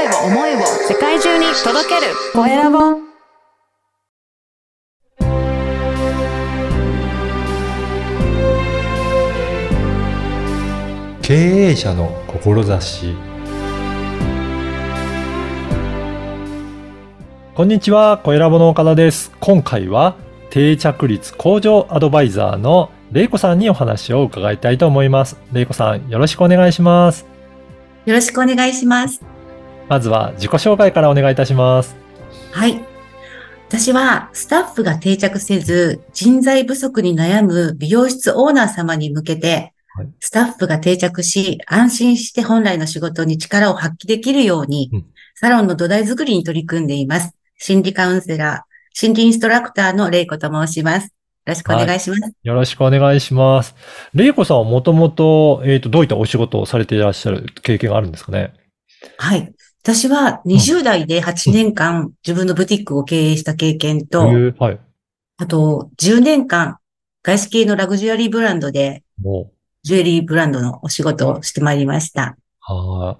声を思いを世界中に届けるコエラボ経営者の志こんにちは、コエラボの岡田です。今回は定着率向上アドバイザーのレイコさんにお話を伺いたいと思います。レイコさん、よろしくお願いします。よろしくお願いします。まずは自己紹介からお願いいたします。はい。私はスタッフが定着せず人材不足に悩む美容室オーナー様に向けてはい、スタッフが定着し、安心して本来の仕事に力を発揮できるようにうん、サロンの土台作りに取り組んでいます。心理カウンセラー、心理インストラクターのレイコと申します。よろしくお願いします。よろしくお願いします。レイコさんはもともと、えっ、と、どういったお仕事をされていらっしゃる経験があるんですかね？はい。私は20代で8年間自分のブティックを経営した経験と、はい。あと、10年間、外資系のラグジュアリーブランドで、もジュエリーブランドのお仕事をしてまいりました。う、は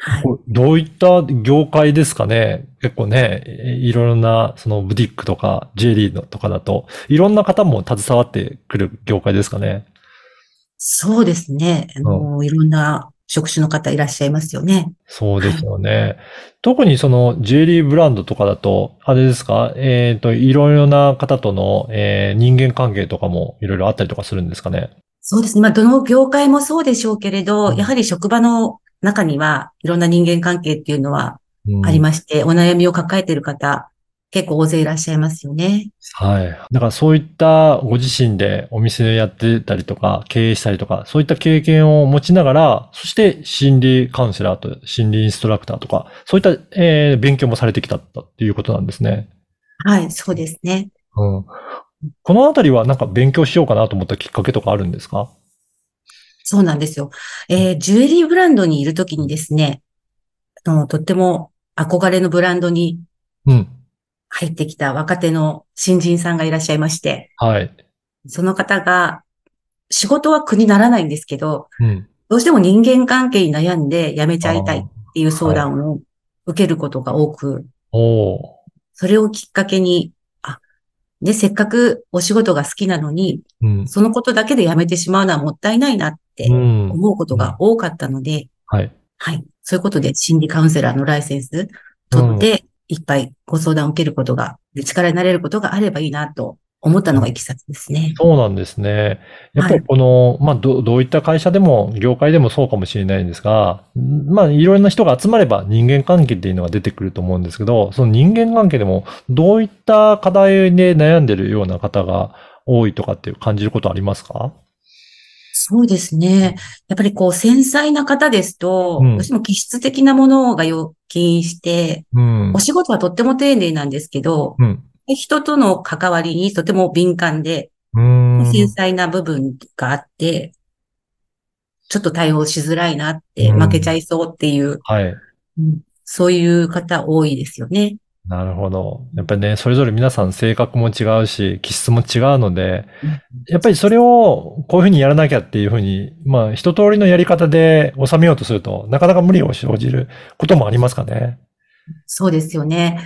はい。どういった業界ですかね？結構ね、いろんな、そのブティックとか、ジュエリーのとかだと、いろんな方も携わってくる業界ですかね？そうですね。あの、いろんな職種の方いらっしゃいますよね。そうですよね。特にそのジュエリーブランドとかだと、あれですか？えっ、と、いろいろな方との、えー人間関係とかもいろいろあったりとかするんですかね？そうですね。まあ、どの業界もそうでしょうけれど、うんやはり職場の中にはいろんな人間関係っていうのはうんありまして、お悩みを抱えている方、結構大勢いらっしゃいますよね。はい。だからそういったご自身でお店やってたりとか、経営したりとか、そういった経験を持ちながら、そして心理カウンセラーと心理インストラクターとか、そういった、えー勉強もされてきたっていうことなんですね。はい、そうですね。うん。このあたりはなんか勉強しようかなと思ったきっかけとかあるんですか？そうなんですよ。えージュエリーブランドにいるときにですね、あの、とっても憧れのブランドにうん。入ってきた若手の新人さんがいらっしゃいまして、はい。その方が、仕事は苦にならないんですけど、うん。どうしても人間関係に悩んで辞めちゃいたいっていう相談を受けることが多く、おーそれをきっかけに、あ、で、せっかくお仕事が好きなのに、うん。そのことだけで辞めてしまうのはもったいないなってうん。思うことが多かったので、はい。はい。そういうことで心理カウンセラーのライセンス取って、いっぱいご相談を受けることが、で力になれることがあればいいなと思ったのがいきさつですね。そうなんですね。やっぱりこの、まあ、ど、どういった会社でも、業界でもそうかもしれないんですが、んまあ、いろいろな人が集まれば人間関係っていうのが出てくると思うんですけど、その人間関係でも、どういった課題で悩んでるような方が多いとかっていう感じることありますか？そうですね。やっぱりこう繊細な方ですと、うんどうしても気質的なものが要求して、うんお。仕事はとっても丁寧なんですけど、うん。人との関わりにとても敏感で、うん。繊細な部分があって、ちょっと対応しづらいなって、うん負けちゃいそうっていう、はい。うんそういう方多いですよね。なるほど。やっぱりね、それぞれ皆さん性格も違うし、気質も違うので、やっぱりそれをこういうふうにやらなきゃっていうふうに、まあ一通りのやり方で収めようとすると、なかなか無理を生じることもありますかね。そうですよね。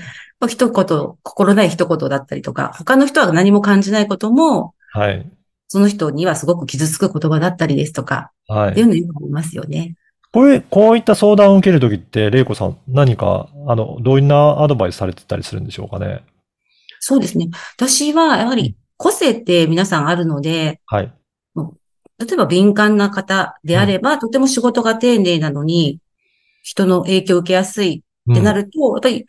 一言、心ない一言だったりとか、他の人は何も感じないことも、はい。その人にはすごく傷つく言葉だったりですとか、はい。っていうのよくありますよね。これ、こういった相談を受けるときって、玲子さん何か、あの、どういうなアドバイスされてたりするんでしょうかね？そうですね。私は、やはり、個性って皆さんあるので、はい。例えば敏感な方であれば、とても仕事が丁寧なのに、人の影響を受けやすいってなると、やっぱり、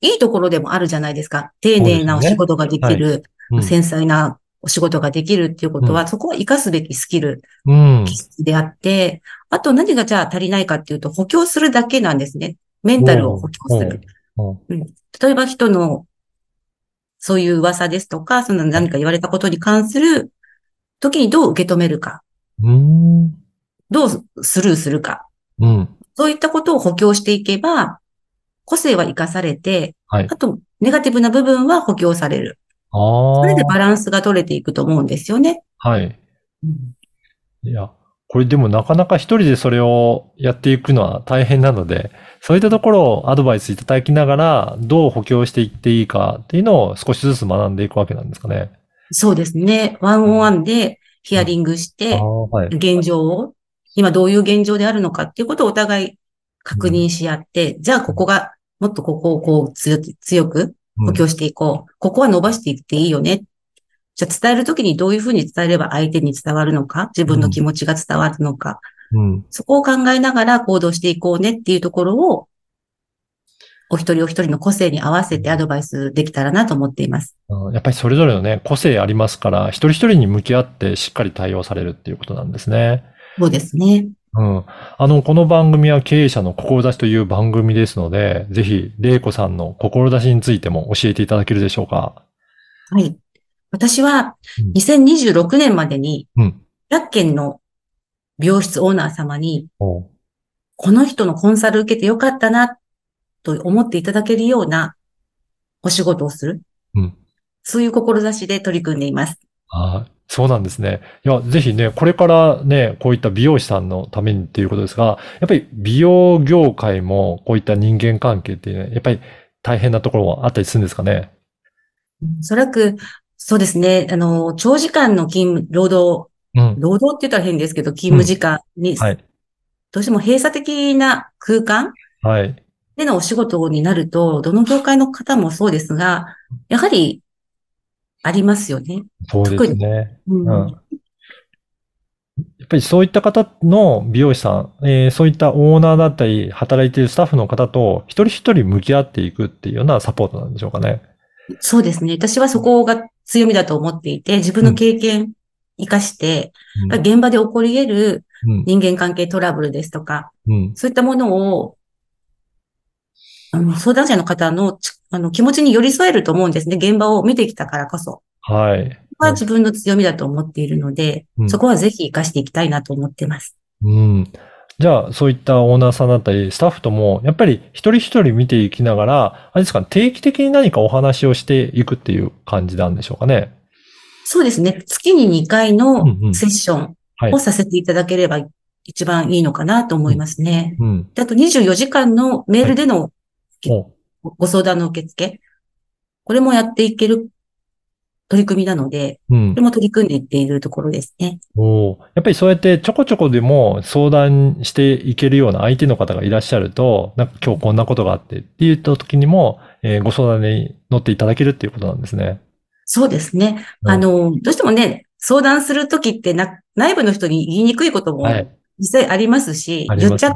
いいところでもあるじゃないですか。丁寧なお仕事ができる、うん。繊細なお仕事ができるっていうことは、そこは活かすべきスキルうん。であって、あと何がじゃあ足りないかっていうと補強するだけなんですね。メンタルを補強する。おう。うん、例えば人のそういう噂ですとか、その何か言われたことに関する時にどう受け止めるか、うん。どうスルーするか、うん。そういったことを補強していけば、個性は活かされて、はいあと、ネガティブな部分は補強される。それでバランスが取れていくと思うんですよね。はい。うんいや、これでもなかなか一人でそれをやっていくのは大変なので、そういったところをアドバイスいただきながら、どう補強していっていいかっていうのを少しずつ学んでいくわけなんですかね。そうですね。ワンオンワンでヒアリングして。現状を、今どういう現状であるのかっていうことをお互い確認し合って、じゃあここが、もっとここをこう強強く補強していこう。ここは伸ばしていっていいよね。じゃあ伝えるときにどういうふうに伝えれば相手に伝わるのか、自分の気持ちが伝わるのか、うん。そこを考えながら行動していこうねっていうところを、お一人お一人の個性に合わせてアドバイスできたらなと思っています。うんやっぱりそれぞれのね、個性ありますから、一人一人に向き合ってしっかり対応されるっていうことなんですね。そうですね。うん。あの、この番組は経営者の志という番組ですので、ぜひ、玲子さんの志についても教えていただけるでしょうか？はい。私はうん2026年までにうん。100件の美容室オーナー様に、この人のコンサル受けてよかったな、と思っていただけるようなお仕事をする。うんそういう志で取り組んでいます。はい。そうなんですね。いや、ぜひね、これからね、こういった美容師さんのためにっていうことですが、やっぱり美容業界もこういった人間関係っていうのは、やっぱり大変なところはあったりするんですかね？おそらく、そうですね。あの、長時間の勤務、労働、うん。労働って言ったら変ですけど、勤務時間に、はい。どうしても閉鎖的な空間はい。でのお仕事になると、どの業界の方もそうですが、やはり、ありますよね。そうですね。うんうんやっぱりそういった方の美容師さん、えーそういったオーナーだったり、働いているスタッフの方と一人一人向き合っていくっていうようなサポートなんでしょうかね。そうですね。私はそこが強みだと思っていて、自分の経験活かして、うん現場で起こり得るうん。人間関係トラブルですとか、うん。そういったものを、あの、相談者の方のちあの気持ちに寄り添えると思うんですね。現場を見てきたからこそ。はい。は自分の強みだと思っているので、うんそこはぜひ活かしていきたいなと思ってます。うん。じゃあ、そういったオーナーさんだったり、スタッフとも、やっぱり一人一人見ていきながら、あれですか、定期的に何かお話をしていくっていう感じなんでしょうかね。そうですね。月に2回のうんうんセッションはいを。させていただければ一番いいのかなと思いますね。うん。であと24時間のメールでのおご相談の受付。これもやっていける取り組みなので、うんこれ。も取り組んでいっているところですね。おーやっぱりそうやってちょこちょこでも相談していけるような相手の方がいらっしゃると、なんか今日こんなことがあってって言った時にも、えーご相談に乗っていただけるっていうことなんですね。そうですね。うんあの、どうしてもね、相談するときってな、内部の人に言いにくいこともはい。実際ありますし、あり言っちゃ。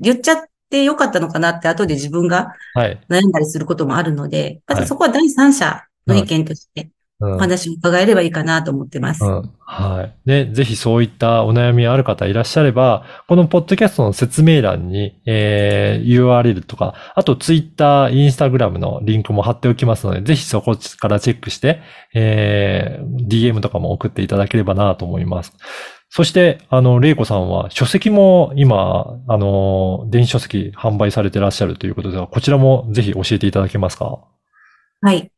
言っちゃってよかったのかなって後で自分がはい。悩んだりすることもあるので、まはいずそこは第三者の意見としてうんお話を伺えればいいかなと思ってます。うん。はい。で、ぜひそういったお悩みある方いらっしゃれば、このポッドキャストの説明欄に、えー URL とか、あと Twitter、Instagram のリンクも貼っておきますので、ぜひそこからチェックして、えー DM とかも送っていただければなと思います。そして、あの、玲子さんは書籍も今、あの、電子書籍販売されてらっしゃるということでは、こちらもぜひ教えていただけますか？はい。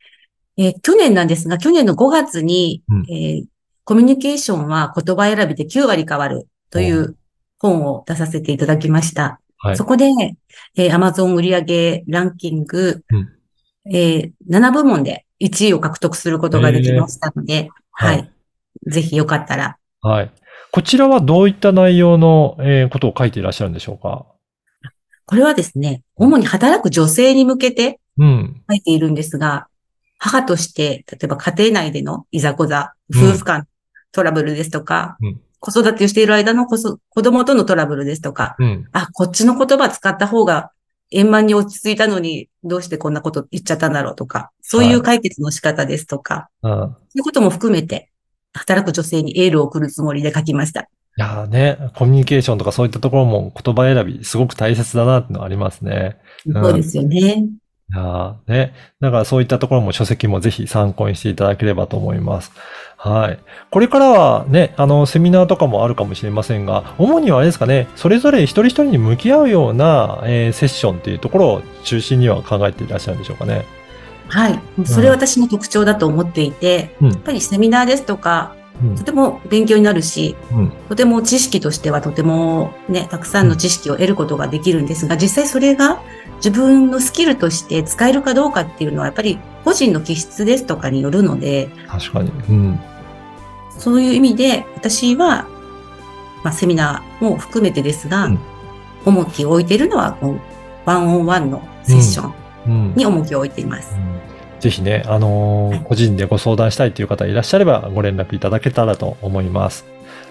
えー去年なんですが、去年の5月に、うんえーコミュニケーションは言葉選びで9割変わるという本を出させていただきました。はいそ。こで、えー Amazon 売上ランキング、うんえー7部門で1位を獲得することができましたので、ーはい、はいぜひよかったら。はい。こちらはどういった内容の、えーことを書いていらっしゃるんでしょうか？これはですね、主に働く女性に向けてうん。書いているんですが、母として、例えば家庭内でのいざこざ、うん夫婦間トラブルですとか、うん子育てをしている間の子そ子供とのトラブルですとか、うん。あ、こっちの言葉使った方が円満に落ち着いたのに、どうしてこんなこと言っちゃったんだろうとか、そういう解決の仕方ですとか、うん。そういうことも含めて、働く女性にエールを送るつもりで書きました。いやーね、コミュニケーションとかそういったところも言葉選びすごく大切だなってのはありますね。んそうですよね。いやーね。だからそういったところも書籍もぜひ参考にしていただければと思います。はい。これからはね、あの、セミナーとかもあるかもしれませんが、主にはあれですかね、それぞれ一人一人に向き合うような、えーセッションっていうところを中心には考えていらっしゃるんでしょうかね。はい。それ私の特徴だと思っていて、うんやっぱりセミナーですとか、うんとても勉強になるし、うんとても知識としてはとてもね、たくさんの知識を得ることができるんですが、実際それが自分のスキルとして使えるかどうかっていうのはやっぱり個人の気質ですとかによるので、確かに。うん。そういう意味で私は、まあセミナーも含めてですが、うん重きを置いているのは、ワンオンワンのセッションうん。に重きを置いています。ぜひね、あのーはい個人でご相談したいという方いらっしゃればご連絡いただけたらと思います。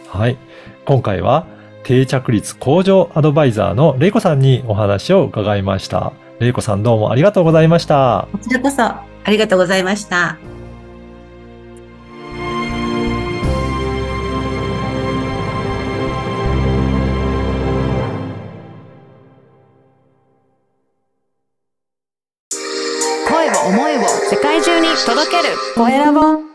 はい。今回は定着率向上アドバイザーのレイコさんにお話を伺いました。レイコさんどうもありがとうございました。こちらこそありがとうございました。声